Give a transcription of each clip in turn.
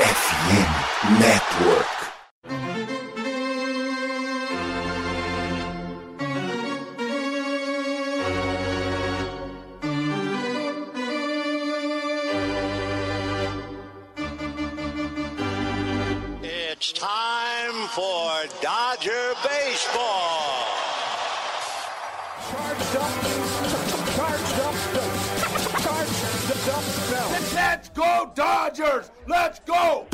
FM Network. It's time for Dodger Baseball. Charged up, charged up, charged up, Let's go Dodgers! Let's go!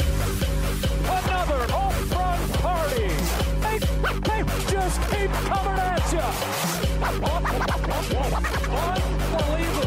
Another home run party. They, they just keep coming at you. Unbelievable.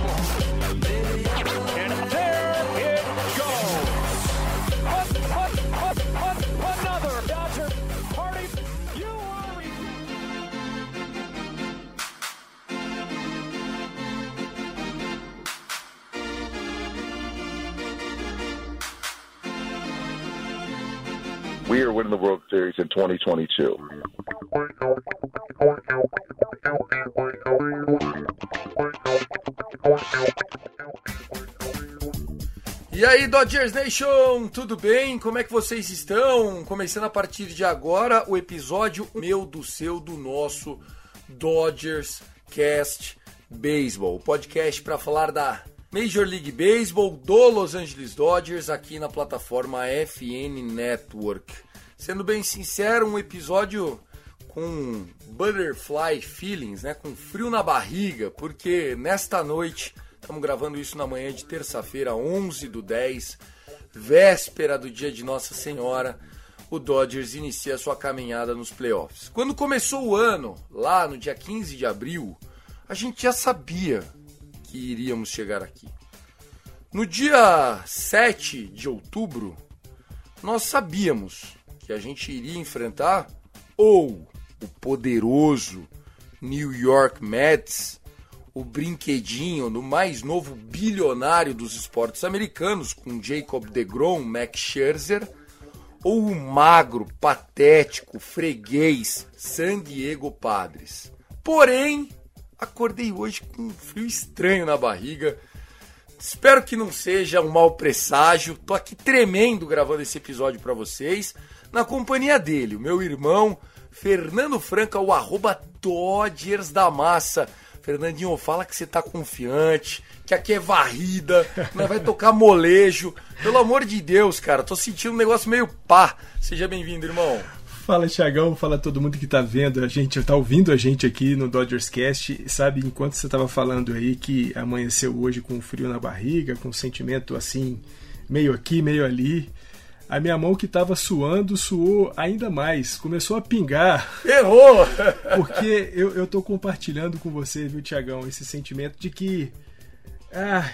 The World Series in 2022. E aí, Dodgers Nation, tudo bem? Como é que vocês estão? Começando a partir de agora o episódio meu, do seu, do nosso Dodgers Cast Baseball, o podcast para falar da Major League Baseball do Los Angeles Dodgers aqui na plataforma FN Network. Sendo bem sincero, um episódio com butterfly feelings, né? Com frio na barriga, porque nesta noite Estamos gravando isso na manhã de terça-feira, 11 do 10, véspera do dia de Nossa Senhora. O Dodgers inicia sua caminhada nos playoffs. Quando começou o ano, lá no dia 15 de abril, a gente já sabia que iríamos chegar aqui. No dia 7 de outubro, nós sabíamos que a gente iria enfrentar ou o poderoso New York Mets o brinquedinho do mais novo bilionário dos esportes americanos, com Jacob DeGrom, Max Scherzer, ou o magro, patético, freguês San Diego Padres. Porém, acordei hoje com um frio estranho na barriga. Espero que não seja um mau presságio. Tô aqui tremendo gravando esse episódio para vocês, na companhia dele, o meu irmão Fernando Franca, o arroba Dodgers da Massa. Fernandinho, fala que você tá confiante, que aqui é varrida, não vai tocar molejo. Pelo amor de Deus, cara, tô sentindo um negócio meio pá. Seja bem-vindo, irmão. Fala, Thiagão, fala todo mundo que tá vendo a gente, tá ouvindo a gente aqui no Dodgers Cast. Sabe, enquanto você tava falando aí que amanheceu hoje com frio na barriga, com um sentimento assim, meio aqui, meio ali. A minha mão que tava suando, suou ainda mais, começou a pingar. Errou! Porque eu, eu tô compartilhando com você, viu, Tiagão, esse sentimento de que ah,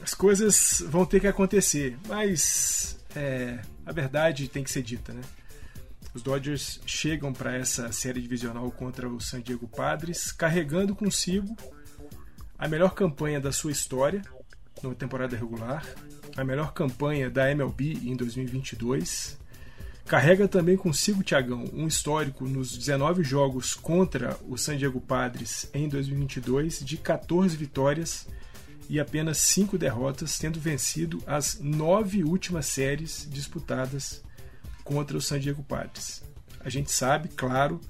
as coisas vão ter que acontecer. Mas é, a verdade tem que ser dita, né? Os Dodgers chegam para essa série divisional contra o San Diego Padres, carregando consigo a melhor campanha da sua história na temporada regular, a melhor campanha da MLB em 2022. Carrega também consigo, Tiagão, um histórico nos 19 jogos contra o San Diego Padres em 2022 de 14 vitórias e apenas 5 derrotas, tendo vencido as nove últimas séries disputadas contra o San Diego Padres. A gente sabe, claro,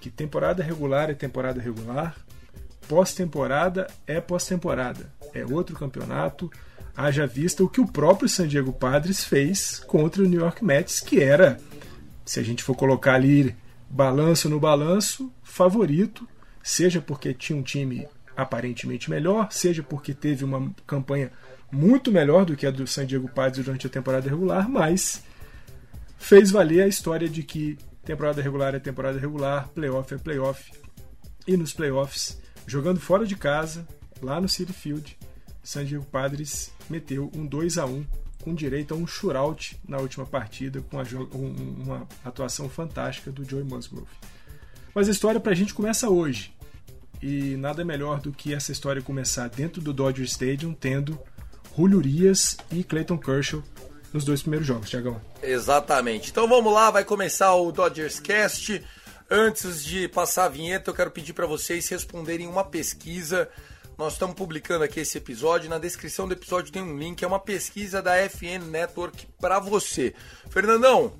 que temporada regular é temporada regular, pós-temporada é pós-temporada, é outro campeonato. Haja vista o que o próprio San Diego Padres fez contra o New York Mets, que era, se a gente for colocar ali balanço no balanço, favorito, seja porque tinha um time aparentemente melhor, seja porque teve uma campanha muito melhor do que a do San Diego Padres durante a temporada regular, mas fez valer a história de que temporada regular é temporada regular, playoff é playoff. E nos playoffs, jogando fora de casa, lá no City Field, San Diego Padres meteu um 2 a 1 com direito a um shootout na última partida, com uma atuação fantástica do Joey Musgrove. Mas a história pra gente começa hoje. E nada melhor do que essa história começar dentro do Dodger Stadium, tendo Julio Urias e Clayton Kershaw nos dois primeiros jogos, Tiagão. Exatamente. Então vamos lá, vai começar o Dodgers Cast. Antes de passar a vinheta, eu quero pedir para vocês responderem uma pesquisa nós estamos publicando aqui esse episódio. Na descrição do episódio tem um link, é uma pesquisa da FN Network para você. Fernandão,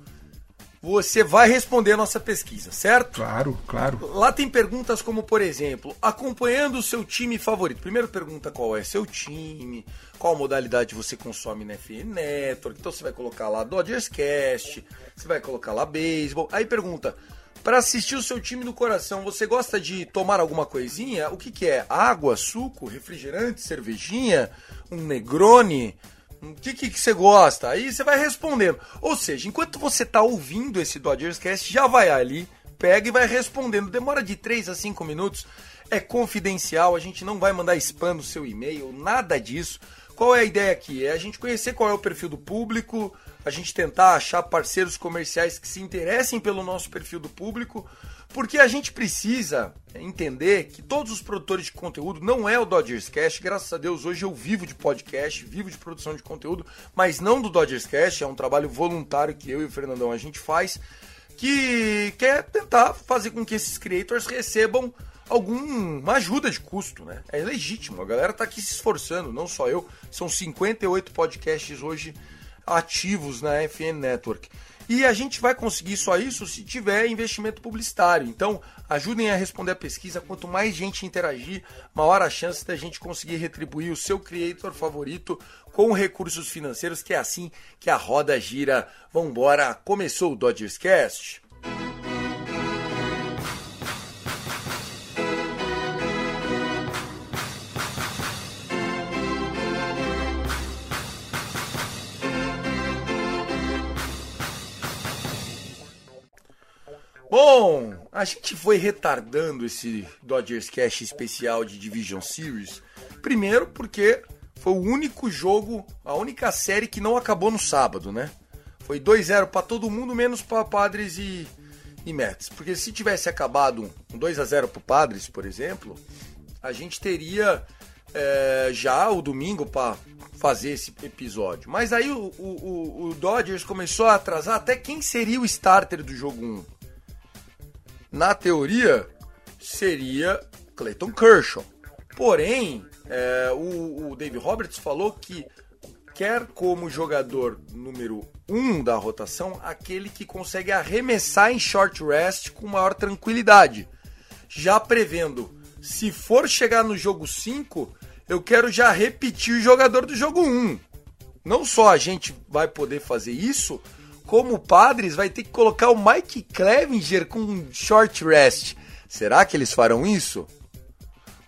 você vai responder a nossa pesquisa, certo? Claro, claro. Lá tem perguntas como, por exemplo, acompanhando o seu time favorito. Primeiro pergunta qual é seu time, qual modalidade você consome na FN Network. Então você vai colocar lá Dodgers Cast, você vai colocar lá beisebol. Aí pergunta, para assistir o seu time do coração, você gosta de tomar alguma coisinha? O que, que é? Água, suco, refrigerante, cervejinha, um Negroni? O que, que, que, você gosta? Aí você vai respondendo. Ou seja, enquanto você está ouvindo esse Dodgers Cast, já vai ali, pega e vai respondendo. Demora de 3 a 5 minutos, é confidencial, a gente não vai mandar spam no seu e-mail, nada disso. Qual é a ideia aqui? É a gente conhecer qual é o perfil do público, a gente tentar achar parceiros comerciais que se interessem pelo nosso perfil do público, porque a gente precisa entender que todos os produtores de conteúdo não é o Dodgers Cast. Graças a Deus, hoje eu vivo de podcast, vivo de produção de conteúdo, mas não do Dodgers Cast. É um trabalho voluntário que eu e o Fernandão a gente faz, que quer tentar fazer com que esses creators recebam alguma ajuda de custo, né? É legítimo, a galera tá aqui se esforçando, não só eu. São 58 podcasts hoje ativos na FN Network. E a gente vai conseguir só isso se tiver investimento publicitário. Então, ajudem a responder a pesquisa. Quanto mais gente interagir, maior a chance da gente conseguir retribuir o seu creator favorito com recursos financeiros, que é assim que a roda gira. Vambora, começou o Dodgers Cast. A gente foi retardando esse Dodgers Cash especial de Division Series. Primeiro porque foi o único jogo, a única série que não acabou no sábado, né? Foi 2-0 para todo mundo, menos para Padres e, e Mets. Porque se tivesse acabado um 2 a 0 para Padres, por exemplo, a gente teria é, já o domingo para fazer esse episódio. Mas aí o, o, o Dodgers começou a atrasar até quem seria o starter do jogo 1 na teoria, seria Clayton Kershaw. Porém, é, o, o Dave Roberts falou que quer como jogador número um da rotação aquele que consegue arremessar em short rest com maior tranquilidade. Já prevendo, se for chegar no jogo 5, eu quero já repetir o jogador do jogo 1. Não só a gente vai poder fazer isso, como Padres vai ter que colocar o Mike Clevinger com short rest. Será que eles farão isso?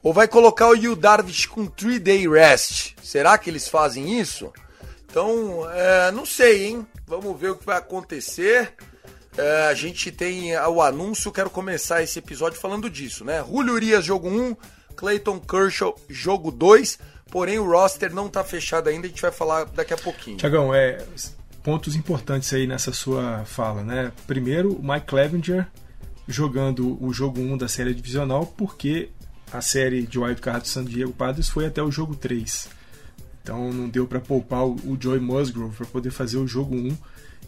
Ou vai colocar o Yu Darvish com 3-day rest? Será que eles fazem isso? Então, é, não sei, hein? Vamos ver o que vai acontecer. É, a gente tem o anúncio, quero começar esse episódio falando disso, né? Julio Urias, jogo 1, Clayton Kershaw, jogo 2. Porém, o roster não tá fechado ainda, a gente vai falar daqui a pouquinho. Tiagão, é, pontos importantes aí nessa sua fala, né? Primeiro, Mike Clevenger jogando o jogo 1 da série divisional, porque a série de wildcard do San Diego Padres foi até o jogo 3. Então não deu para poupar o Joey Musgrove para poder fazer o jogo 1.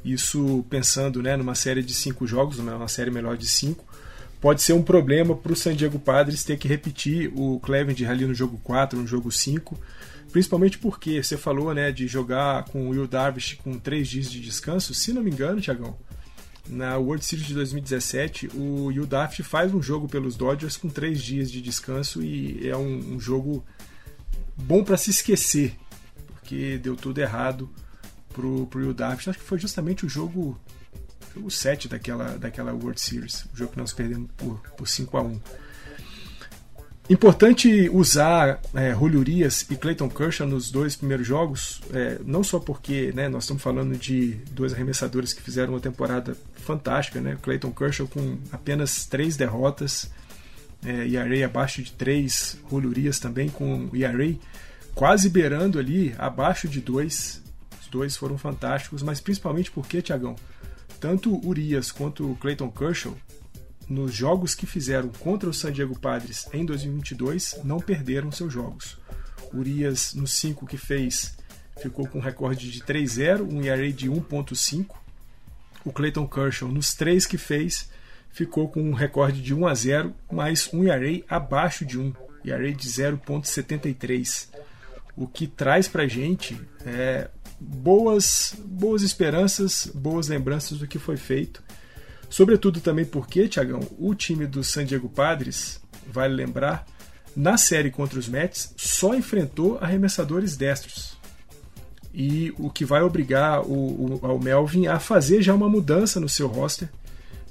Isso pensando né, numa série de cinco jogos, uma série melhor de cinco, pode ser um problema para o San Diego Padres ter que repetir o Clevenger ali no jogo 4, no jogo 5 Principalmente porque você falou né, de jogar com o Will Darvish com três dias de descanso. Se não me engano, Tiagão, na World Series de 2017, o Will Darvish faz um jogo pelos Dodgers com três dias de descanso e é um, um jogo bom para se esquecer, porque deu tudo errado pro, pro Will Darvish. Acho que foi justamente o jogo, o 7 daquela, daquela World Series, o jogo que nós perdemos por, por 5 a 1 Importante usar é, Julio e Clayton Kershaw nos dois primeiros jogos, é, não só porque né, nós estamos falando de dois arremessadores que fizeram uma temporada fantástica, né? Clayton Kershaw com apenas três derrotas, é, ERA abaixo de três, Julio Urias também com ERA quase beirando ali abaixo de dois. Os dois foram fantásticos, mas principalmente porque, Tiagão, tanto Urias quanto Clayton Kershaw nos jogos que fizeram contra o San Diego Padres em 2022, não perderam seus jogos. Urias, nos 5 que fez, ficou com um recorde de 3-0, um ERA de 1.5. O Clayton Kershaw, nos 3 que fez, ficou com um recorde de 1 a 0, mais um ERA abaixo de 1, ERA de 0.73, o que traz pra gente é, boas, boas esperanças, boas lembranças do que foi feito. Sobretudo também porque, Tiagão, o time do San Diego Padres, vale lembrar, na série contra os Mets só enfrentou arremessadores destros. E o que vai obrigar o, o, Melvin a fazer já uma mudança no seu roster,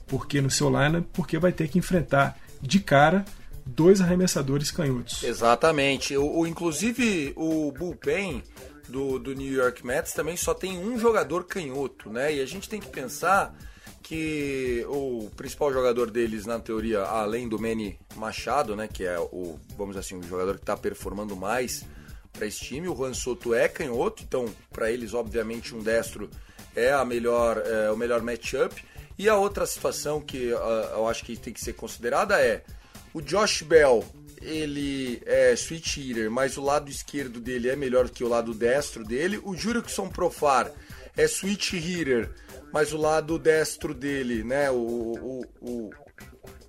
porque no seu lineup, porque vai ter que enfrentar de cara dois arremessadores canhotos. Exatamente. O, o inclusive o bullpen do, do New York Mets também só tem um jogador canhoto, né? E a gente tem que pensar que o principal jogador deles, na teoria, além do Manny Machado, né, que é o, vamos assim, o jogador que está performando mais para esse time, o Juan Soto é canhoto, então para eles, obviamente, um destro é a melhor, é, o melhor matchup. E a outra situação que uh, eu acho que tem que ser considerada é o Josh Bell, ele é switch hitter, mas o lado esquerdo dele é melhor que o lado destro dele. O Jurickson Profar é switch hitter, mas o lado destro dele, né, o, o, o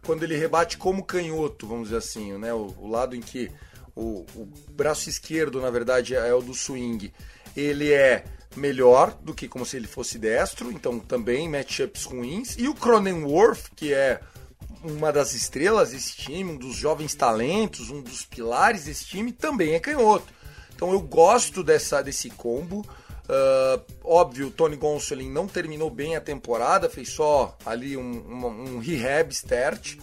quando ele rebate como canhoto, vamos dizer assim, né, o, o lado em que o, o, braço esquerdo, na verdade, é o do swing, ele é melhor do que como se ele fosse destro, então também matchups ruins. E o Cronenworth, que é uma das estrelas desse time, um dos jovens talentos, um dos pilares desse time, também é canhoto. Então eu gosto dessa, desse combo. Uh, óbvio, Tony Gonsolin não terminou bem a temporada, fez só ali um, um, um rehab start.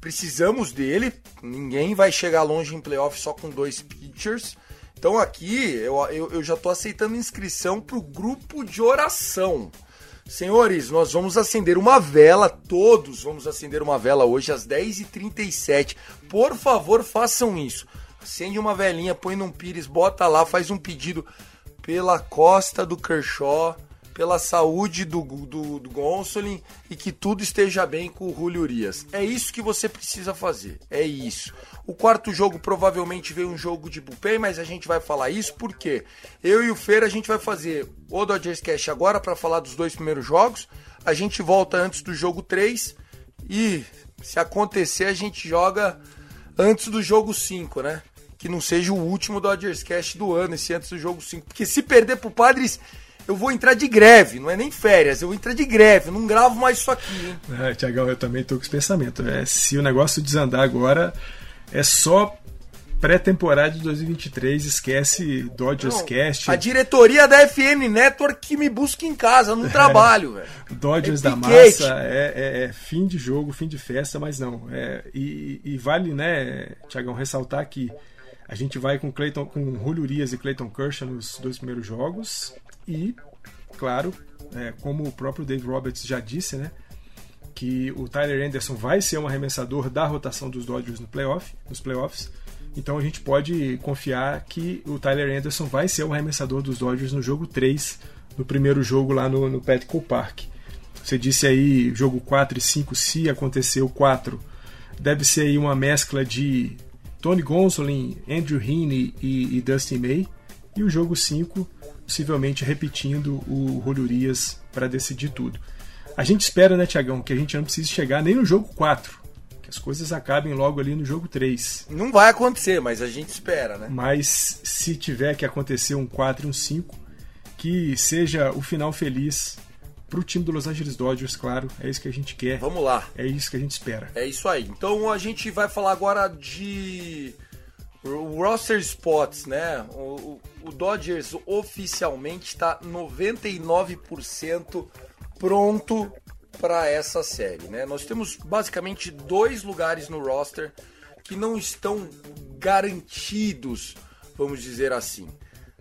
Precisamos dele, ninguém vai chegar longe em playoff só com dois pitchers. Então aqui eu, eu, eu já estou aceitando inscrição para o grupo de oração. Senhores, nós vamos acender uma vela, todos vamos acender uma vela hoje às 10h37. Por favor, façam isso. Acende uma velinha, põe num pires, bota lá, faz um pedido pela costa do Kershaw, pela saúde do, do, do Gonsolin e que tudo esteja bem com o Julio Urias. É isso que você precisa fazer. É isso. O quarto jogo provavelmente veio um jogo de bullpen, mas a gente vai falar isso porque eu e o Feira a gente vai fazer o Dodgers Cash agora para falar dos dois primeiros jogos. A gente volta antes do jogo 3 e se acontecer a gente joga antes do jogo 5, né? Que não seja o último Dodgers Cast do ano, esse antes do jogo 5. Porque se perder pro Padres, eu vou entrar de greve, não é nem férias, eu vou entrar de greve, não gravo mais isso aqui, hein? É, Tiagão, eu também tô com esse pensamento. É, se o negócio desandar agora, é só pré-temporada de 2023, esquece Dodgers não, Cast. A diretoria da FN Network que me busca em casa, no é, trabalho, velho. Dodgers é da massa, é, é, é, fim de jogo, fim de festa, mas não. É, e, e, vale, né, Tiagão, ressaltar que a gente vai com Clayton, com Julio Urias e Clayton Kershaw nos dois primeiros jogos e, claro, é, como o próprio Dave Roberts já disse, né, que o Tyler Anderson vai ser um arremessador da rotação dos Dodgers no playoff, nos playoffs. Então a gente pode confiar que o Tyler Anderson vai ser o arremessador dos Dodgers no jogo 3, no primeiro jogo lá no, no Petco Park. Você disse aí jogo 4 e 5, se acontecer o 4, deve ser aí uma mescla de Tony Gonsolin, Andrew Heaney e, e Dustin May. E o jogo 5, possivelmente repetindo o Julio Urias para decidir tudo. A gente espera, né, Tiagão, que a gente não precise chegar nem no jogo 4. Que as coisas acabem logo ali no jogo 3. Não vai acontecer, mas a gente espera, né? Mas se tiver que acontecer um 4 e um 5, que seja o final feliz para o time do Los Angeles Dodgers, claro. É isso que a gente quer. Vamos lá. É isso que a gente espera. É isso aí. Então a gente vai falar agora de roster spots, né? O, o Dodgers oficialmente está 99% pronto para essa série, né? Nós temos basicamente dois lugares no roster que não estão garantidos, vamos dizer assim.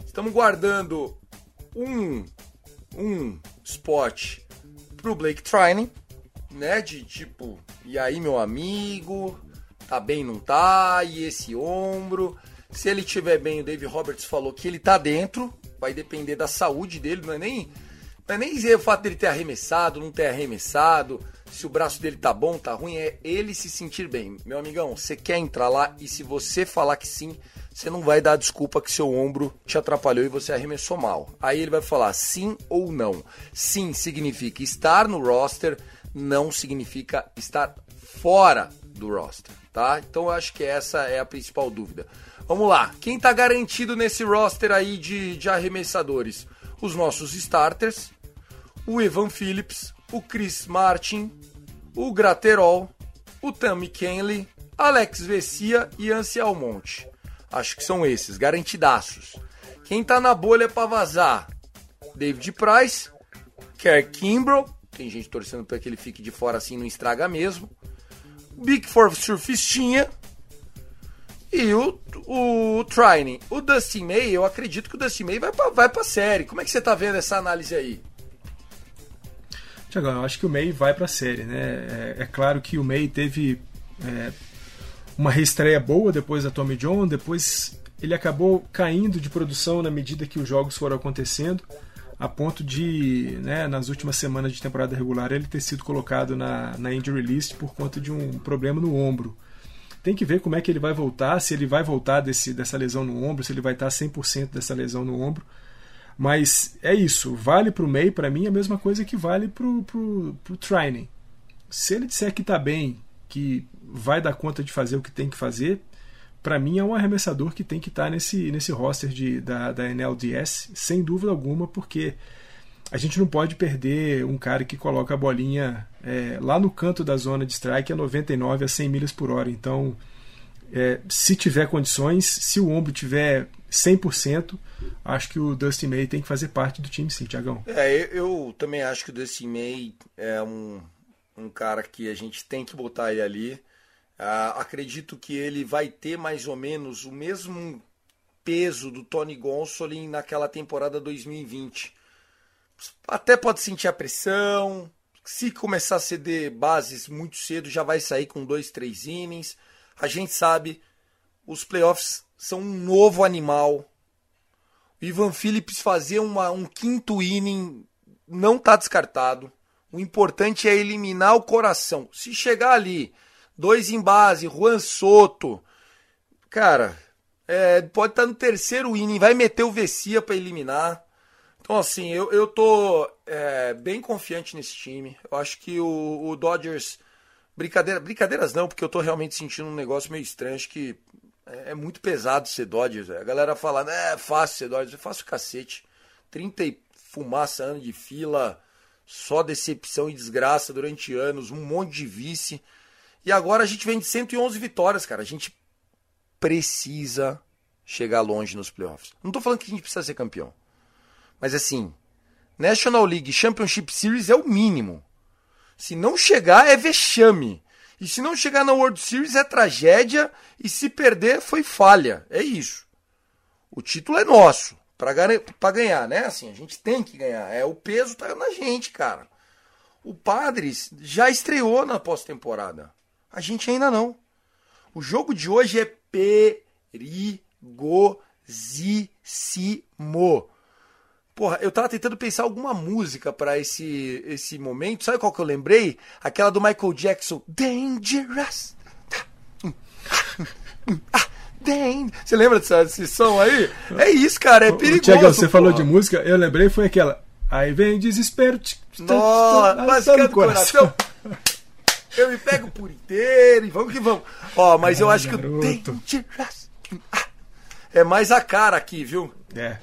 Estamos guardando um um spot pro Blake Trining, né? De tipo, e aí meu amigo, tá bem, não tá? E esse ombro. Se ele tiver bem, o Dave Roberts falou que ele tá dentro, vai depender da saúde dele, não é nem, não é nem dizer o fato dele ter arremessado, não ter arremessado, se o braço dele tá bom, tá ruim, é ele se sentir bem. Meu amigão, você quer entrar lá e se você falar que sim, você não vai dar desculpa que seu ombro te atrapalhou e você arremessou mal. Aí ele vai falar sim ou não. Sim significa estar no roster, não significa estar fora do roster, tá? Então eu acho que essa é a principal dúvida. Vamos lá, quem tá garantido nesse roster aí de, de arremessadores? Os nossos starters, o Evan Phillips, o Chris Martin, o Graterol, o Tammy Kenley, Alex Vessia e Ansi Almonte. Acho que são esses, garantidaços. Quem tá na bolha para vazar? David Price, Kerr Kimbrough, tem gente torcendo para que ele fique de fora assim, não estraga mesmo. Big Four Surfistinha e o, o Trining. O Dustin May, eu acredito que o Dustin May vai pra, vai pra série. Como é que você tá vendo essa análise aí? Tiagão, eu acho que o May vai pra série, né? É, é claro que o May teve é, uma reestreia boa depois da Tommy John, depois ele acabou caindo de produção na medida que os jogos foram acontecendo a ponto de, né, nas últimas semanas de temporada regular, ele ter sido colocado na, na injury list por conta de um problema no ombro. Tem que ver como é que ele vai voltar, se ele vai voltar desse, dessa lesão no ombro, se ele vai estar 100% dessa lesão no ombro. Mas é isso, vale para o May, para mim, a mesma coisa que vale para o Trining. Se ele disser que está bem, que vai dar conta de fazer o que tem que fazer, para mim é um arremessador que tem que estar tá nesse, nesse roster de, da, da NLDS, sem dúvida alguma, porque a gente não pode perder um cara que coloca a bolinha é, lá no canto da zona de strike a 99 a 100 milhas por hora. Então, é, se tiver condições, se o ombro tiver 100%, acho que o Dusty May tem que fazer parte do time sim, Tiagão. É, eu também acho que o Dusty May é um, um cara que a gente tem que botar ele ali. Uh, acredito que ele vai ter mais ou menos o mesmo peso do Tony Gonsolin naquela temporada 2020. Até pode sentir a pressão. Se começar a ceder bases muito cedo, já vai sair com dois, três innings. A gente sabe, os playoffs são um novo animal. O Ivan Phillips fazer uma, um quinto inning não está descartado. O importante é eliminar o coração. Se chegar ali dois em base, Juan Soto. Cara, é, pode estar no terceiro inning, vai meter o Vessia para eliminar. Então, assim, eu, eu tô é, bem confiante nesse time. Eu acho que o, o, Dodgers. Brincadeira, brincadeiras não, porque eu tô realmente sentindo um negócio meio estranho. Acho que é, é muito pesado ser Dodgers. A galera fala, é fácil ser Dodgers. É fácil cacete. 30 e fumaça anos de fila, só decepção e desgraça durante anos, um monte de vice. E agora a gente vem de 111 vitórias, cara. A gente precisa chegar longe nos playoffs. Não tô falando que a gente precisa ser campeão. Mas assim, National League Championship Series é o mínimo. Se não chegar, é vexame. E se não chegar na World Series, é tragédia. E se perder, foi falha. É isso. O título é nosso. para ganhar, né? Assim, a gente tem que ganhar. É O peso tá na gente, cara. O Padres já estreou na pós-temporada. A gente ainda não. O jogo de hoje é perigosíssimo. Porra, eu tava tentando pensar alguma música para esse esse momento. Sabe qual que eu lembrei? Aquela do Michael Jackson, Dangerous. Você lembra desse, desse som aí? É isso, cara, é perigoso. Tiago, você porra. falou de música, eu lembrei foi aquela. Aí vem desespero. Nossa, mas no coração. coração. Eu me pego por inteiro e vamos que vamos. Ó, mas eu acho garoto. que o Dangerous é mais a cara aqui, viu? É.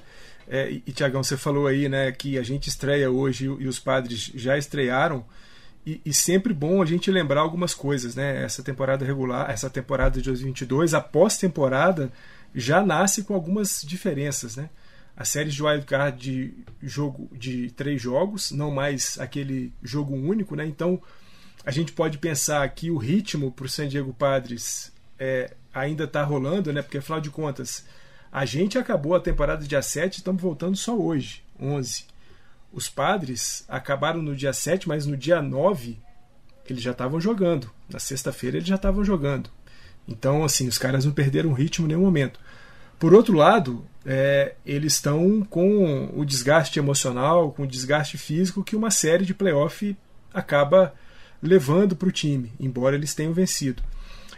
É, e Tiagão, você falou aí, né, que a gente estreia hoje e os padres já estrearam. E, e, sempre bom a gente lembrar algumas coisas, né? Essa temporada regular, essa temporada de 2022, a pós-temporada já nasce com algumas diferenças, né? A série de wildcard de jogo de três jogos, não mais aquele jogo único, né? Então a gente pode pensar que o ritmo para o San Diego Padres é, ainda está rolando, né? Porque afinal de contas, a gente acabou a temporada dia 7, estamos voltando só hoje, 11. Os Padres acabaram no dia 7, mas no dia 9 eles já estavam jogando. Na sexta-feira eles já estavam jogando. Então, assim, os caras não perderam ritmo em nenhum momento. Por outro lado, é, eles estão com o desgaste emocional, com o desgaste físico que uma série de playoff acaba levando para o time, embora eles tenham vencido.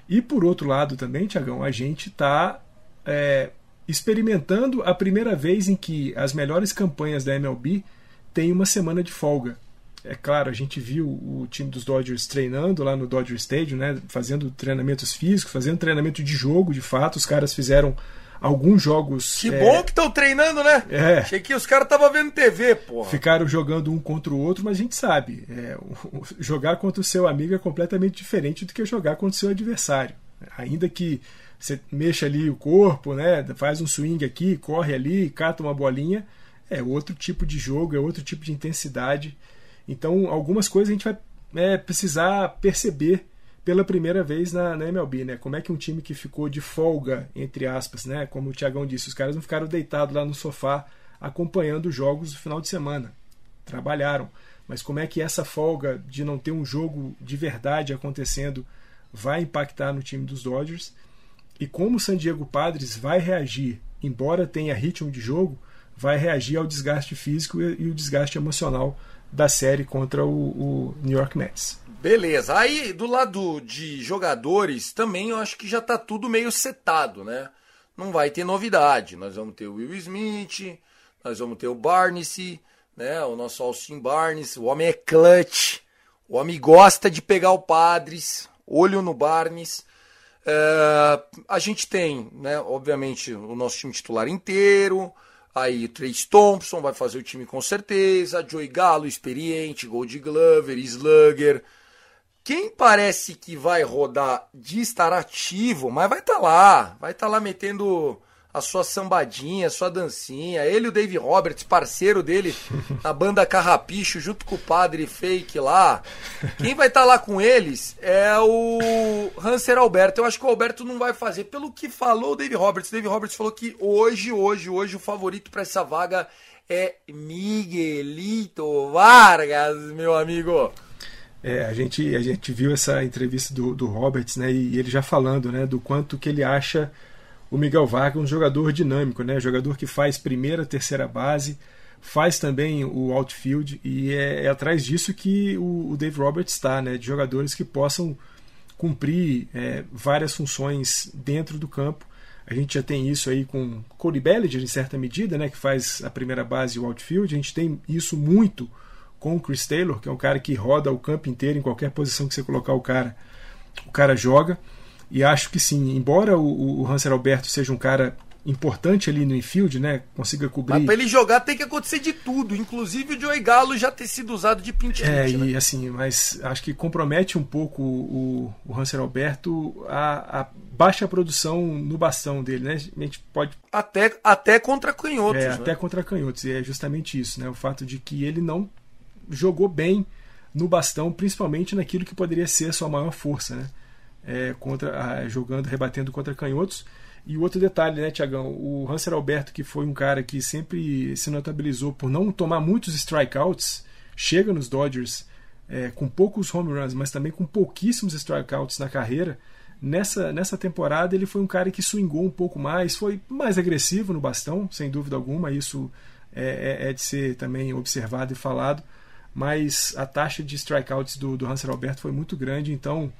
E por outro lado também, Tiagão, a gente está é, experimentando a primeira vez em que as melhores campanhas da MLB têm uma semana de folga. É claro, a gente viu o time dos Dodgers treinando lá no Dodger Stadium, né, fazendo treinamentos físicos, fazendo treinamento de jogo, de fato. Os caras fizeram alguns jogos. Que é, bom que estão treinando, né? É. Achei que os caras estavam vendo TV, porra. Ficaram jogando um contra o outro, mas a gente sabe, é, o, jogar contra o seu amigo é completamente diferente do que jogar contra o seu adversário. Ainda que você mexa ali o corpo, né, faz um swing aqui, corre ali, cata uma bolinha, é outro tipo de jogo, é outro tipo de intensidade. Então, algumas coisas a gente vai é, precisar perceber pela primeira vez na, na, MLB, né? Como é que um time que ficou de folga, entre aspas, né? Como o Tiagão disse, os caras não ficaram deitados lá no sofá acompanhando os jogos do final de semana. Trabalharam. Mas como é que essa folga de não ter um jogo de verdade acontecendo vai impactar no time dos Dodgers? E como o San Diego Padres vai reagir, embora tenha ritmo de jogo, vai reagir ao desgaste físico e, e o desgaste emocional da série contra o, o New York Mets. Beleza. Aí, do lado de jogadores, também eu acho que já tá tudo meio setado, né? Não vai ter novidade. Nós vamos ter o Will Smith, nós vamos ter o Barnes, né? O nosso Austin Barnes. O homem é clutch. O homem gosta de pegar o Padres. Olho no Barnes. É, a gente tem, né, obviamente, o nosso time titular inteiro. Aí Trace Thompson vai fazer o time com certeza. Joey Galo, experiente. Gold Glover, Slugger. Quem parece que vai rodar de estar ativo, mas vai estar tá lá, vai estar tá lá metendo a sua sambadinha, a sua dancinha. Ele e o Dave Roberts, parceiro dele na banda Carrapicho, junto com o padre fake lá. Quem vai estar tá lá com eles é o Hanser Alberto. Eu acho que o Alberto não vai fazer. Pelo que falou o Dave Roberts, o Dave Roberts falou que hoje, hoje, hoje, o favorito para essa vaga é Miguelito Vargas, meu amigo. É, a, gente, a gente viu essa entrevista do, do Roberts, né, e ele já falando né, do quanto que ele acha o Miguel Vargas um jogador dinâmico, né, jogador que faz primeira, terceira base, faz também o outfield, e é, é atrás disso que o, o, Dave Roberts está, né, de jogadores que possam cumprir é, várias funções dentro do campo. A gente já tem isso aí com Cody Bellinger, em certa medida, né, que faz a primeira base e o outfield. A gente tem isso muito com o Chris Taylor, que é um cara que roda o campo inteiro, em qualquer posição que você colocar o cara, o cara joga. E acho que sim, embora o, o Hanser Alberto seja um cara importante ali no infield, né? Consiga cobrir. Mas pra ele jogar tem que acontecer de tudo, inclusive o Joey Galo já ter sido usado de pinch É, né? e assim, mas acho que compromete um pouco o, o Hanser Alberto a, a, baixa produção no bastão dele, né? A gente pode. Até, até contra canhotos. É, né? até contra canhotos. E é justamente isso, né? O fato de que ele não jogou bem no bastão, principalmente naquilo que poderia ser a sua maior força, né? É, contra, jogando, rebatendo contra canhotos. E outro detalhe, né, Tiagão? O Hanser Alberto, que foi um cara que sempre se notabilizou por não tomar muitos strikeouts, chega nos Dodgers é, com poucos home runs, mas também com pouquíssimos strikeouts na carreira. Nessa, nessa temporada ele foi um cara que swingou um pouco mais, foi mais agressivo no bastão, sem dúvida alguma. Isso é, é, é de ser também observado e falado mas a taxa de strikeouts do, do Hanser Alberto foi muito grande, então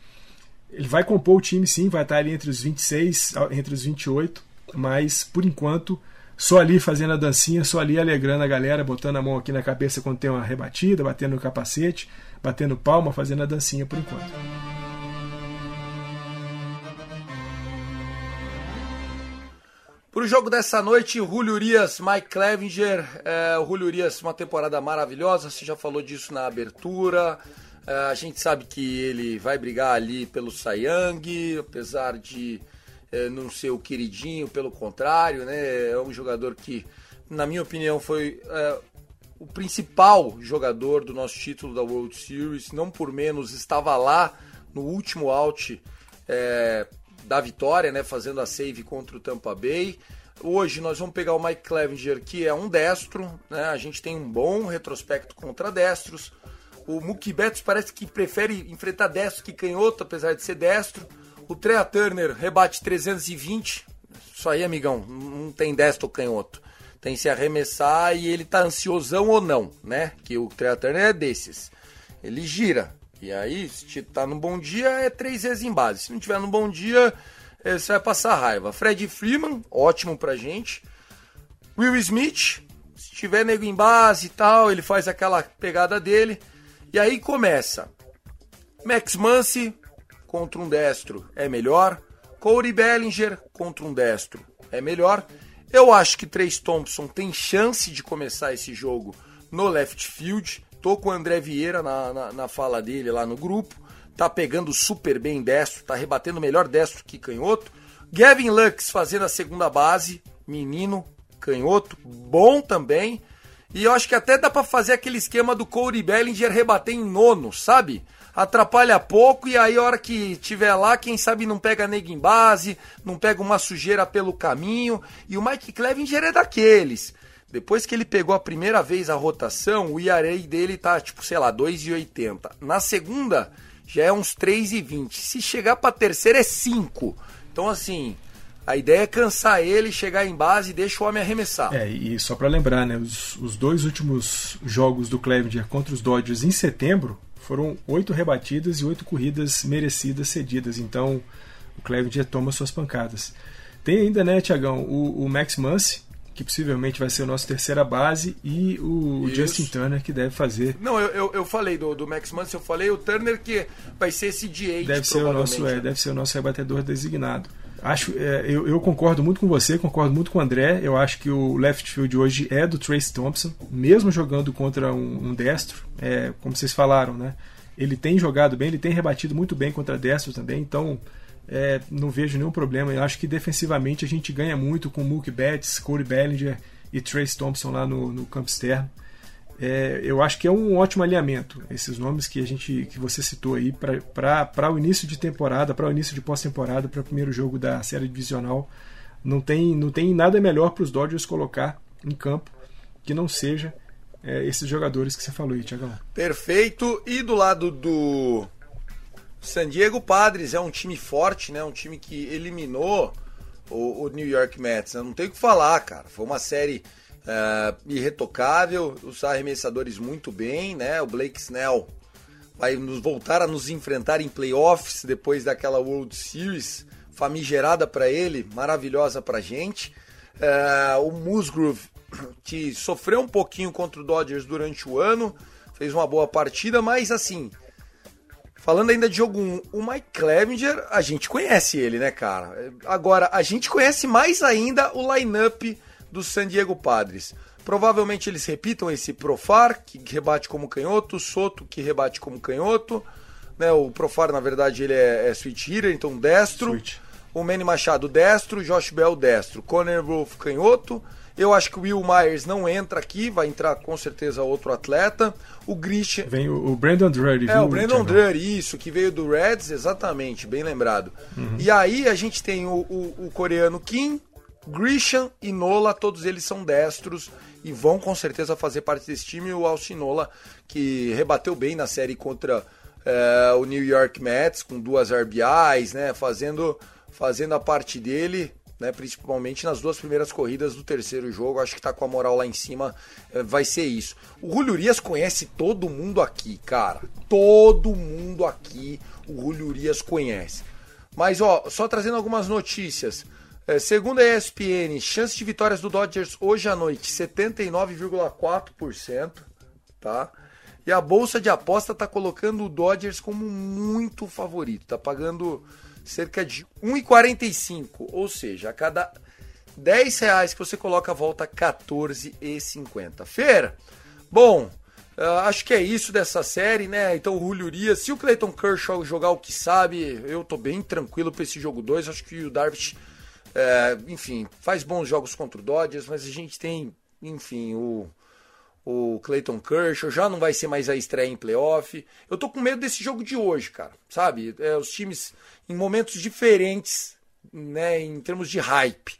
ele vai compor o time sim, vai estar ali entre os 26, entre os 28, mas por enquanto só ali fazendo a dancinha, só ali alegrando a galera, botando a mão aqui na cabeça quando tem uma rebatida, batendo no capacete, batendo palma, fazendo a dancinha por enquanto. Para o jogo dessa noite, Julio Urias, Mike Clevinger. É, Julio Urias, uma temporada maravilhosa, você já falou disso na abertura. É, a gente sabe que ele vai brigar ali pelo Sayang, apesar de é, não ser o queridinho, pelo contrário, né? É um jogador que, na minha opinião, foi é, o principal jogador do nosso título da World Series, não por menos estava lá no último out é, da vitória, né, fazendo a save contra o Tampa Bay. Hoje nós vamos pegar o Mike Clevinger, que é um destro, né? A gente tem um bom retrospecto contra destros. O Mookie Betts parece que prefere enfrentar destro que canhoto, apesar de ser destro. O Trea Turner rebate 320. Isso aí, amigão, não tem destro ou canhoto. Tem se arremessar e ele tá ansiosão ou não, né? Que o Trea Turner é desses. Ele gira, e aí, se tá num bom dia, é três vezes em base. Se não tiver num bom dia, é, você vai passar raiva. Fred Freeman, ótimo pra gente. Will Smith, se tiver nego em base e tal, ele faz aquela pegada dele. E aí começa. Max Muncy contra um destro é melhor. Corey Bellinger contra um destro é melhor. Eu acho que Trace Thompson tem chance de começar esse jogo no left field. Tô com o André Vieira na, na, na fala dele lá no grupo. Tá pegando super bem destro, tá rebatendo melhor destro que canhoto. Gavin Lux fazendo a segunda base, menino, canhoto, bom também. E eu acho que até dá para fazer aquele esquema do Corey Bellinger rebater em nono, sabe? Atrapalha pouco e aí a hora que tiver lá, quem sabe não pega nego em base, não pega uma sujeira pelo caminho. E o Mike Clevinger é daqueles. Depois que ele pegou a primeira vez a rotação, o IRA dele tá tipo, sei lá, 2,80. Na segunda, já é uns 3,20. Se chegar pra terceira, é 5. Então, assim, a ideia é cansar ele, chegar em base e deixar o homem arremessar. É, e só para lembrar, né, os, os, dois últimos jogos do Clevenger contra os Dodgers em setembro foram oito rebatidas e oito corridas merecidas cedidas. Então o Clevenger toma suas pancadas. Tem ainda, né, Tiagão, o, o, Max Muncy, que possivelmente vai ser o nosso terceira base, e o Isso. Justin Turner, que deve fazer. Não, eu, eu, eu falei do, do Max Muncy, eu falei o Turner que vai ser esse DH, deve ser o nosso é, Deve ser o nosso rebatedor designado. Acho, é, eu, eu, concordo muito com você, concordo muito com o André. Eu acho que o left field hoje é do Trace Thompson, mesmo jogando contra um, um destro, é, como vocês falaram, né? Ele tem jogado bem, ele tem rebatido muito bem contra destro também, então é, não vejo nenhum problema. Eu acho que defensivamente a gente ganha muito com Mookie Betts, Corey Bellinger e Trace Thompson lá no, no campo externo é, eu acho que é um ótimo alinhamento. Esses nomes que a gente que você citou aí para o início de temporada, para o início de pós-temporada, para o primeiro jogo da série divisional, não tem, não tem nada melhor para os Dodgers colocar em campo que não seja é, esses jogadores que você falou aí, Tiagão. Perfeito. E do lado do San Diego Padres é um time forte, né? Um time que eliminou o, o New York Mets. Não tem o que falar, cara. Foi uma série é, irretocável, os arremessadores muito bem, né? O Blake Snell vai nos voltar a nos enfrentar em playoffs depois daquela World Series famigerada para ele, maravilhosa para gente. É, o Musgrove que sofreu um pouquinho contra o Dodgers durante o ano, fez uma boa partida, mas assim, Falando ainda de jogo 1, o Mike Clevenger, a gente conhece ele, né, cara? Agora, a gente conhece mais ainda o line-up do San Diego Padres. Provavelmente eles repitam esse Profar, que rebate como canhoto, Soto, que rebate como canhoto. Né, o Profar, na verdade, ele é, é switch hitter, então destro. Switch. O Manny Machado, destro. Josh Bell, destro. Conner Wolf, canhoto. Eu acho que o Will Myers não entra aqui, vai entrar com certeza outro atleta. O Christian. Vem o, Brandon Drury, É, o Brandon Drury, isso, que veio do Reds, exatamente, bem lembrado. Uhum. E aí a gente tem o, o, o coreano Kim, Grisham e Nola, todos eles são destros e vão com certeza fazer parte desse time. O Alcinola, que rebateu bem na série contra é, o New York Mets, com duas RBIs, né, fazendo, fazendo a parte dele, né, principalmente nas duas primeiras corridas do terceiro jogo. Acho que está com a moral lá em cima, é, vai ser isso. O Julio Urias conhece todo mundo aqui, cara. Todo mundo aqui o Julio Urias conhece. Mas, ó, só trazendo algumas notícias. É, segundo a ESPN, chance de vitórias do Dodgers hoje à noite, 79,4%, tá? E a bolsa de aposta está colocando o Dodgers como muito favorito, tá pagando cerca de 1,45, ou seja, a cada 10 reais que você coloca volta 14,50. Feira, bom, uh, acho que é isso dessa série, né? Então o Julio se o Clayton Kershaw jogar o que sabe, eu tô bem tranquilo para esse jogo 2, acho que o Darvish é, enfim, faz bons jogos contra o Dodgers, mas a gente tem, enfim, o, o Clayton Kershaw, já não vai ser mais a estreia em playoff. Eu tô com medo desse jogo de hoje, cara, sabe? É, os times em momentos diferentes, né, em termos de hype.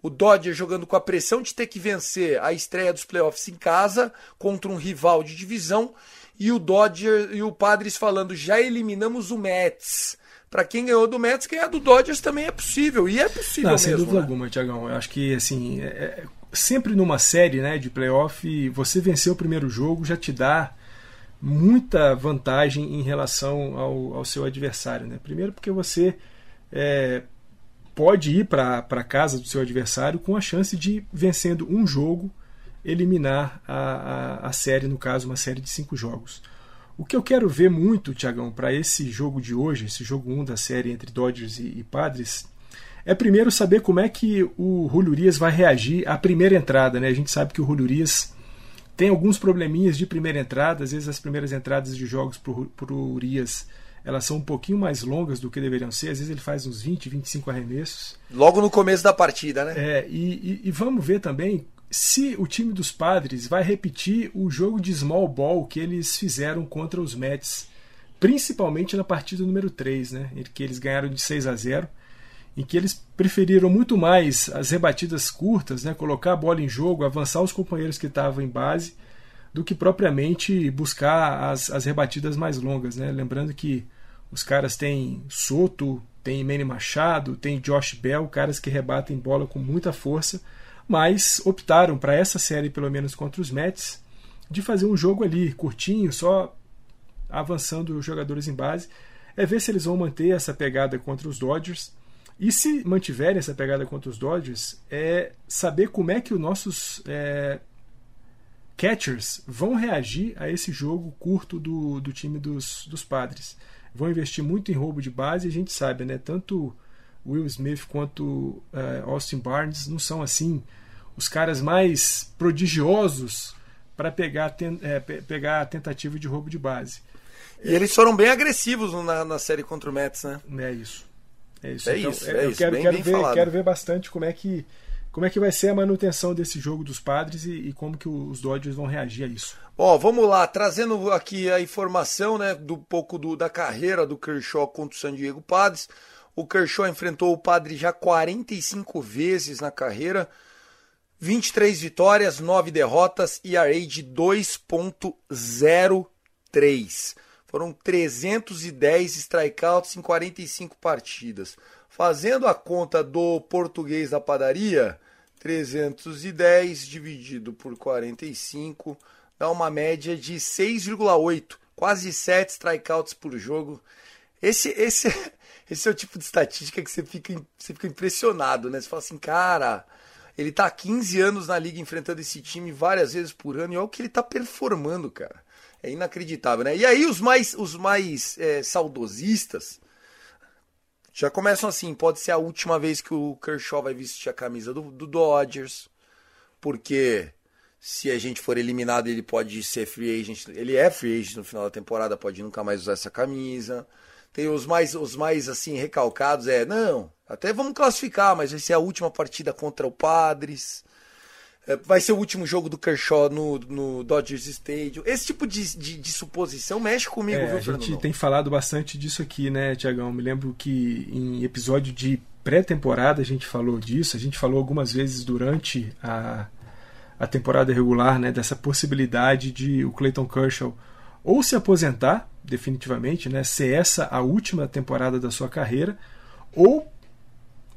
O Dodgers jogando com a pressão de ter que vencer a estreia dos playoffs em casa contra um rival de divisão e o Dodgers e o Padres falando já eliminamos o Mets para quem ganhou do Mets, ganhar do Dodgers também é possível. E é possível Não, mesmo. Sem dúvida né? alguma, Tiagão. Eu acho que, assim, é, é, sempre numa série né, de playoff, você vencer o primeiro jogo já te dá muita vantagem em relação ao, ao seu adversário. Né? Primeiro, porque você é, pode ir para a casa do seu adversário com a chance de, vencendo um jogo, eliminar a, a, a série, no caso, uma série de cinco jogos. O que eu quero ver muito, Tiagão, para esse jogo de hoje, esse jogo 1 da série entre Dodgers e, e Padres, é primeiro saber como é que o Julio Urias vai reagir à primeira entrada. Né? A gente sabe que o Julio Urias tem alguns probleminhas de primeira entrada, às vezes as primeiras entradas de jogos para o Urias elas são um pouquinho mais longas do que deveriam ser, às vezes ele faz uns 20, 25 arremessos. Logo no começo da partida, né? É, e, e, e vamos ver também se o time dos Padres vai repetir o jogo de small ball que eles fizeram contra os Mets, principalmente na partida número 3, né, que eles ganharam de 6 a 0, em que eles preferiram muito mais as rebatidas curtas, né, colocar a bola em jogo, avançar os companheiros que estavam em base, do que propriamente buscar as, as rebatidas mais longas. Né? Lembrando que os caras têm Soto, tem Manny Machado, tem Josh Bell, caras que rebatem bola com muita força, mas optaram para essa série, pelo menos contra os Mets, de fazer um jogo ali curtinho, só avançando os jogadores em base. É ver se eles vão manter essa pegada contra os Dodgers. E se mantiverem essa pegada contra os Dodgers, é saber como é que os nossos é, catchers vão reagir a esse jogo curto do, do time dos, dos Padres. Vão investir muito em roubo de base a gente sabe, né? Tanto Will Smith quanto uh, Austin Barnes não são assim os caras mais prodigiosos para pegar, ten, é, pegar a tentativa de roubo de base. E eles foram bem agressivos na, na série contra o Mets, né? É isso. É isso. É então, isso, é, é eu isso. quero, Bem- quero bem ver, falado. quero ver bastante como é que como é que vai ser a manutenção desse jogo dos padres e, e como que os Dodgers vão reagir a isso. Ó, vamos lá, trazendo aqui a informação, né, do pouco do, da carreira do Kershaw contra o San Diego Padres. O Kershaw enfrentou o Padre já 45 vezes na carreira, 23 vitórias, 9 derrotas e ERA de 2.03. Foram 310 strikeouts em 45 partidas. Fazendo a conta do português da padaria, 310 dividido por 45 dá uma média de 6,8, quase 7 strikeouts por jogo. Esse, esse, esse é o tipo de estatística que você fica, você fica impressionado, né? Você fala assim, cara, ele tá há 15 anos na liga enfrentando esse time várias vezes por ano e olha o que ele tá performando, cara. É inacreditável, né? E aí os mais, os mais é, saudosistas já começam assim, pode ser a última vez que o Kershaw vai vestir a camisa do, do Dodgers, porque se a gente for eliminado, ele pode ser free agent. Ele é free agent no final da temporada, pode nunca mais usar essa camisa. Tem os mais, os mais assim recalcados é, não, até vamos classificar, mas vai ser a última partida contra o Padres. É, Vai ser o último jogo do Kershaw no, no Dodgers Stadium. Esse tipo de, de, de suposição mexe comigo, É, viu, a gente Fernando? tem falado bastante disso aqui, né, Tiagão? Me lembro que em episódio de pré-temporada a gente falou disso, a gente falou algumas vezes durante a, a temporada regular, né, dessa possibilidade de o Clayton Kershaw ou se aposentar definitivamente, né, ser essa a última temporada da sua carreira, ou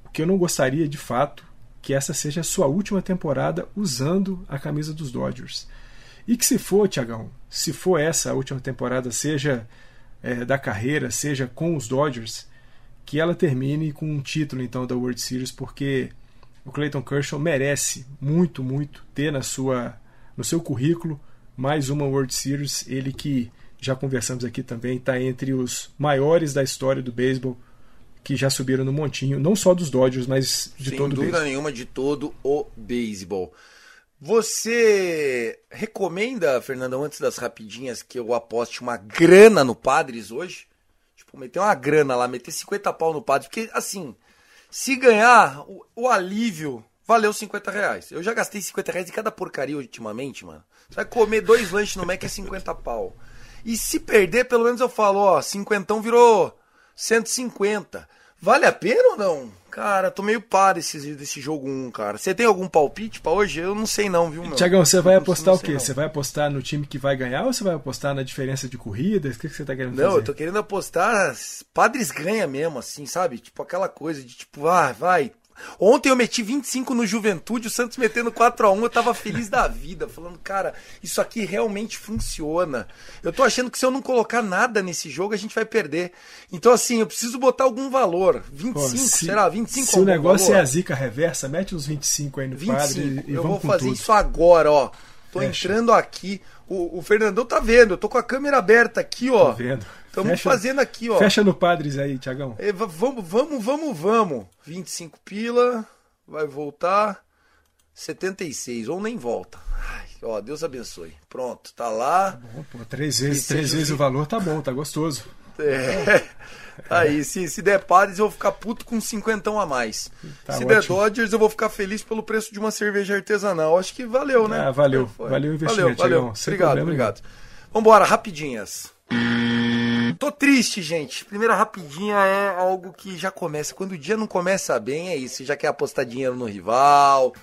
o que eu não gostaria de fato que essa seja a sua última temporada usando a camisa dos Dodgers. E que se for, Tiagão, se for essa a última temporada, seja é, da carreira, seja com os Dodgers, que ela termine com um título então da World Series, porque o Clayton Kershaw merece muito, muito ter na sua, no seu currículo mais uma World Series. Ele que já conversamos aqui também está entre os maiores da história do beisebol que já subiram no montinho, não só dos Dodgers, mas de Sem todo o dúvida beisebol. nenhuma, de todo o beisebol. Você recomenda, Fernandão, antes das rapidinhas, que eu aposte uma grana no Padres hoje? Tipo, meter uma grana lá, meter 50 pau no Padres. Porque, assim, se ganhar, o, o alívio valeu 50 reais. Eu já gastei 50 reais em cada porcaria ultimamente, mano. Você vai comer dois lanches no Mac é 50 pau. E se perder, pelo menos eu falo, ó, cinquentão virou 150. Vale a pena ou não? Cara, tô meio pá desse, desse jogo 1, cara. Você tem algum palpite pra hoje? Eu não sei não, viu, meu? Tiagão, você vai Não- apostar não o sei quê? não. Você vai apostar no time que vai ganhar ou você vai apostar na diferença de corridas? O que que você está querendo Não, fazer? eu tô querendo apostar. Padres ganha mesmo, assim, sabe? Tipo aquela coisa de tipo, ah, vai. Ontem eu meti 25 no Juventude, o Santos metendo 4x1, eu tava feliz da vida, falando, cara, isso aqui realmente funciona. Eu tô achando que se eu não colocar nada nesse jogo, a gente vai perder. Então, assim, eu preciso botar algum valor. 25, Pô, se, será? 25 Se o negócio valor? é a zica reversa, mete uns 25 aí no 25. quadro e, e eu vou fazer tudo. isso agora, ó. tô Fecha. entrando aqui. O, o Fernandão tá vendo, eu tô com a câmera aberta aqui, ó. Tô vendo. Estamos fazendo aqui, ó. Fecha no Padres aí, Tiagão. É, va- vamos, vamos, vamos, vamos. 25 pila, vai voltar. 76, ou nem volta. Ai, ó, Deus abençoe. Pronto, tá lá. Bom, pô, três vezes, três vezes o valor tá bom, tá gostoso. É. Aí, se, se der Padres, eu vou ficar puto com cinquentão a mais. Tá se der ótimo. Dodgers, eu vou ficar feliz pelo preço de uma cerveja artesanal. Acho que valeu, né? Ah, valeu. Foi. Valeu o investimento, Valeu, valeu. Obrigado, obrigado. Vambora, rapidinhas. Tô triste, gente. Primeira rapidinha é algo que já começa. Quando o dia não começa bem, é isso. Você já quer apostar dinheiro no rival.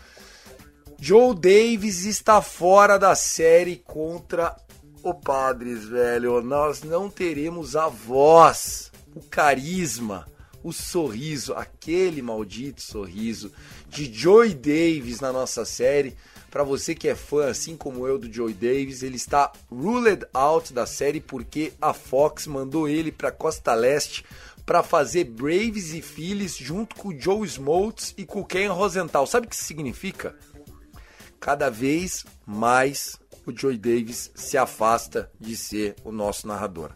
Joe Davis está fora da série contra o Padres, velho. Nós não teremos a voz, o carisma, o sorriso, aquele maldito sorriso de Joey Davis na nossa série. Para você que é fã, assim como eu, do Joey Davis, ele está ruled out da série porque a Fox mandou ele para Costa Leste para fazer Braves e Phillies junto com o Joe Smoltz e com o Ken Rosenthal. Sabe o que isso significa? cada vez mais o Joey Davis se afasta de ser o nosso narrador.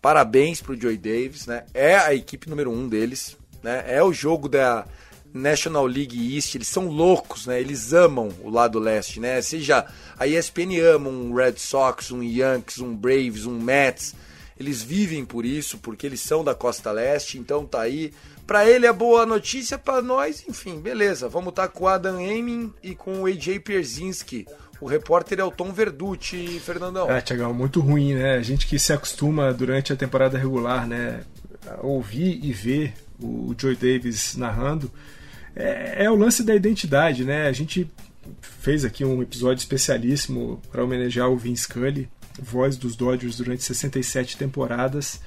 Parabéns pro Joey Davis, né? É a equipe número um deles, né? É o jogo da National League East, eles são loucos, né? Eles amam o lado leste, né? Seja a ESPN ama um Red Sox, um Yankees, um Braves, um Mets. Eles vivem por isso, porque eles são da costa leste, então tá aí. Pra ele é boa notícia, pra nós, enfim, beleza. Vamos estar com o Adam Emin e com o AJ Pierzynski. O repórter é o Tom Verducci, Fernandão. É, Tiagão, muito ruim, né? A gente que se acostuma durante a temporada regular, né? A ouvir e ver o Joey Davis narrando. É, é o lance da identidade, né? A gente fez aqui um episódio especialíssimo para homenagear o Vince Scully, voz dos Dodgers durante 67 temporadas.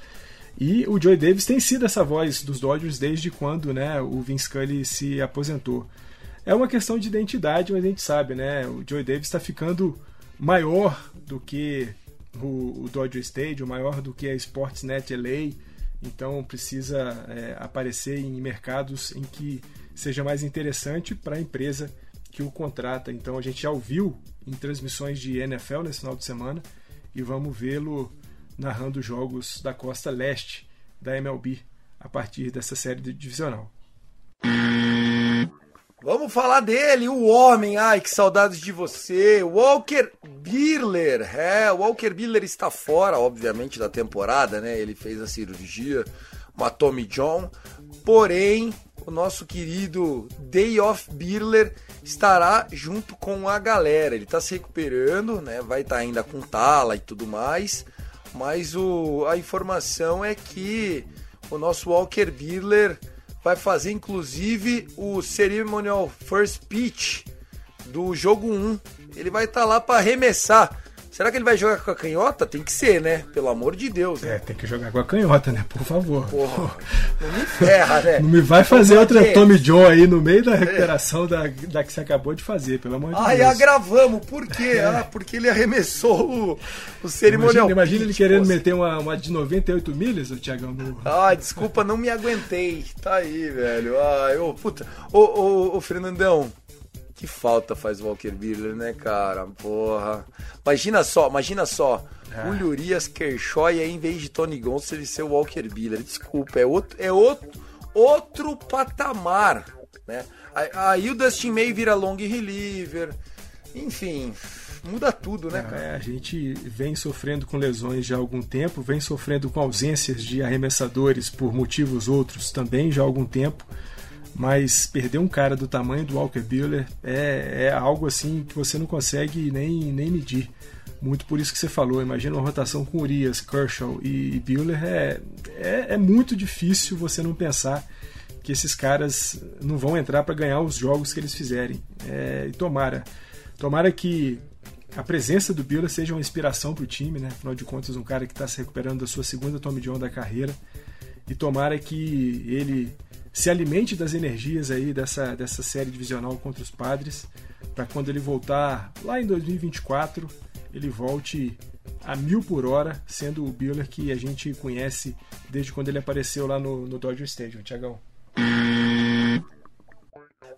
E o Joey Davis tem sido essa voz dos Dodgers desde quando né, o Vince Scully se aposentou. É uma questão de identidade, mas a gente sabe, né? O Joey Davis está ficando maior do que o, o Dodger Stadium, maior do que a Sportsnet LA. Então precisa é, aparecer em mercados em que seja mais interessante para a empresa que o contrata. Então a gente já ouviu em transmissões de NFL nesse final de semana e vamos vê-lo narrando jogos da costa leste da MLB a partir dessa série divisional. Vamos falar dele, o homem. Ai, que saudades de você. Walker Buehler. É, Walker Buehler está fora, obviamente, da temporada, né? Ele fez a cirurgia, uma Tommy John. Porém, o nosso querido Day Off Buehler estará junto com a galera. Ele está se recuperando, né? Vai estar ainda com tala e tudo mais. Mas o, a informação é que o nosso Walker Buehler vai fazer inclusive o ceremonial first pitch do jogo 1. Ele vai estar tá lá para arremessar. Será que ele vai jogar com a canhota? Tem que ser, né? Pelo amor de Deus. Né? É, tem que jogar com a canhota, né? Por favor. Porra, não me ferra, né? Não me vai fazer outra. Tommy John aí no meio da recuperação da, da que você acabou de fazer, pelo amor de Ai, Deus. agravamos. Por quê? Ah, porque ele arremessou o, o cerimonial Imagina, imagina ele querendo pô. meter uma, uma de 98 milhas, o Thiagão. No... Ah, desculpa, não me aguentei. Tá aí, velho. Ai, ô, puta. Ô, ô, ô, Fernandão, que falta faz o Walker Buehler, né, cara? Porra. Imagina só, imagina só. Ah. O Urias Kershaw e aí, em vez de Tony Gonçalves, ele ser o Walker Buehler. Desculpa, é outro, é outro, outro patamar, né? Aí, aí o Dustin May vira long reliever. Enfim, muda tudo, né, cara? É, a gente vem sofrendo com lesões já há algum tempo, vem sofrendo com ausências de arremessadores por motivos outros também já há algum tempo. Mas perder um cara do tamanho do Walker Buehler é, é algo assim que você não consegue nem, nem medir. Muito por isso que você falou. Imagina uma rotação com Urias, Kershaw e, e Buehler. É, é, é muito difícil você não pensar que esses caras não vão entrar para ganhar os jogos que eles fizerem. É, e tomara. Tomara que a presença do Buehler seja uma inspiração para o time, né? Afinal de contas, um cara que está se recuperando da sua segunda Tommy John da carreira. E tomara que ele se alimente das energias aí dessa, dessa série divisional contra os Padres, para quando ele voltar lá em 2024, ele volte a mil por hora, sendo o Buehler que a gente conhece desde quando ele apareceu lá no, no Dodger Stadium, Tiagão.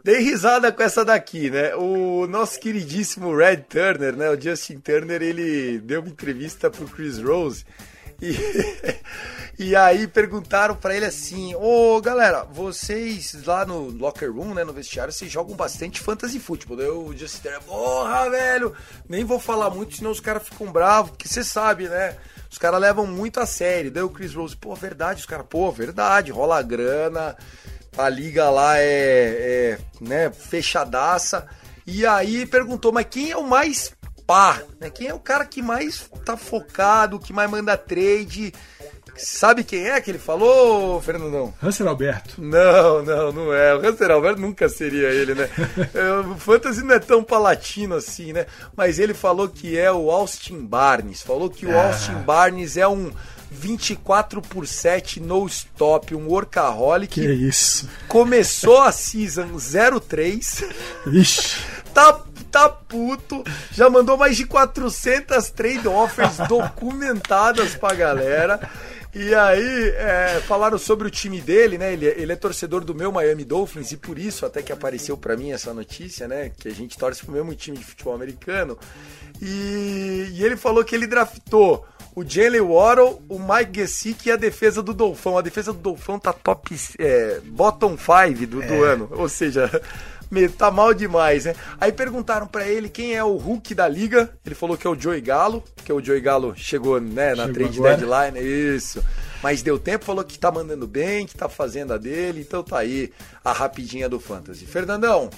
Dei risada com essa daqui, né? O nosso queridíssimo Red Turner, né? O Justin Turner, ele deu uma entrevista pro Chris Rose e, e aí perguntaram para ele assim: Ô galera, vocês lá no locker room, né, no vestiário, vocês jogam bastante fantasy futebol. Eu Turner, porra, velho, nem vou falar muito, senão os caras ficam bravos, porque você sabe, né? Os caras levam muito a sério. Daí o Chris Rose, pô, verdade, os caras, pô, verdade, rola grana a liga lá é, é né, fechadaça. E aí perguntou, mas quem é o mais pá? Né? Quem é o cara que mais tá focado, que mais manda trade? Sabe quem é que ele falou, Fernandão? Hanser Alberto. Não, não, não é. O Hanser Alberto nunca seria ele, né? o Fantasy não é tão palatino assim, né? Mas ele falou que é o Austin Barnes. Falou que o ah. Austin Barnes é um 24 por 7 no stop, um workaholic. Que isso. Começou a season 03. Ixi. Tá, tá puto. Já mandou mais de 400 trade offers documentadas pra galera. E aí, é, falaram sobre o time dele, né? Ele, ele é torcedor do meu Miami Dolphins e por isso até que apareceu para mim essa notícia, né? Que a gente torce pro mesmo time de futebol americano. E, e ele falou que ele draftou o Jalen Waddle, o Mike Gesicki e a defesa do Dolfão. A defesa do Dolfão tá top, é, bottom 5 do, é. do ano, ou seja, tá mal demais, né? Aí perguntaram para ele quem é o Hulk da liga. Ele falou que é o Joey Galo, que o Joey Galo chegou, né, na chegou trade agora. deadline, isso. Mas deu tempo, falou que tá mandando bem, que tá fazendo a dele, então tá aí a rapidinha do Fantasy. Fernandão,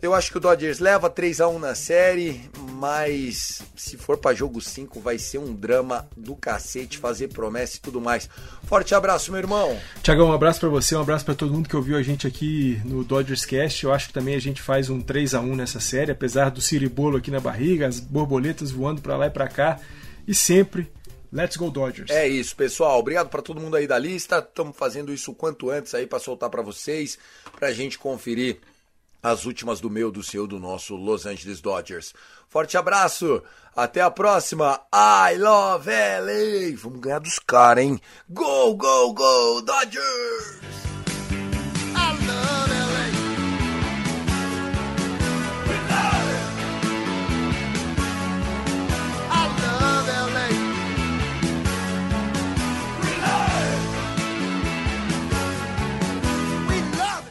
eu acho que o Dodgers leva 3 a 1 na série, mas se for para jogo 5 vai ser um drama do cacete, fazer promessa e tudo mais. Forte abraço, meu irmão. Tiagão, um abraço para você, um abraço para todo mundo que ouviu a gente aqui no Dodgers Cast. Eu acho que também a gente faz um 3 a 1 nessa série, apesar do ciribolo aqui na barriga, as borboletas voando para lá e para cá, e sempre Let's go Dodgers. É isso, pessoal. Obrigado para todo mundo aí da lista. Estamos fazendo isso o quanto antes aí para soltar para vocês, para a gente conferir as últimas do meu, do seu, do nosso Los Angeles Dodgers. Forte abraço, até a próxima. I love LA. Vamos ganhar dos caras, hein? Go, go, go, Dodgers!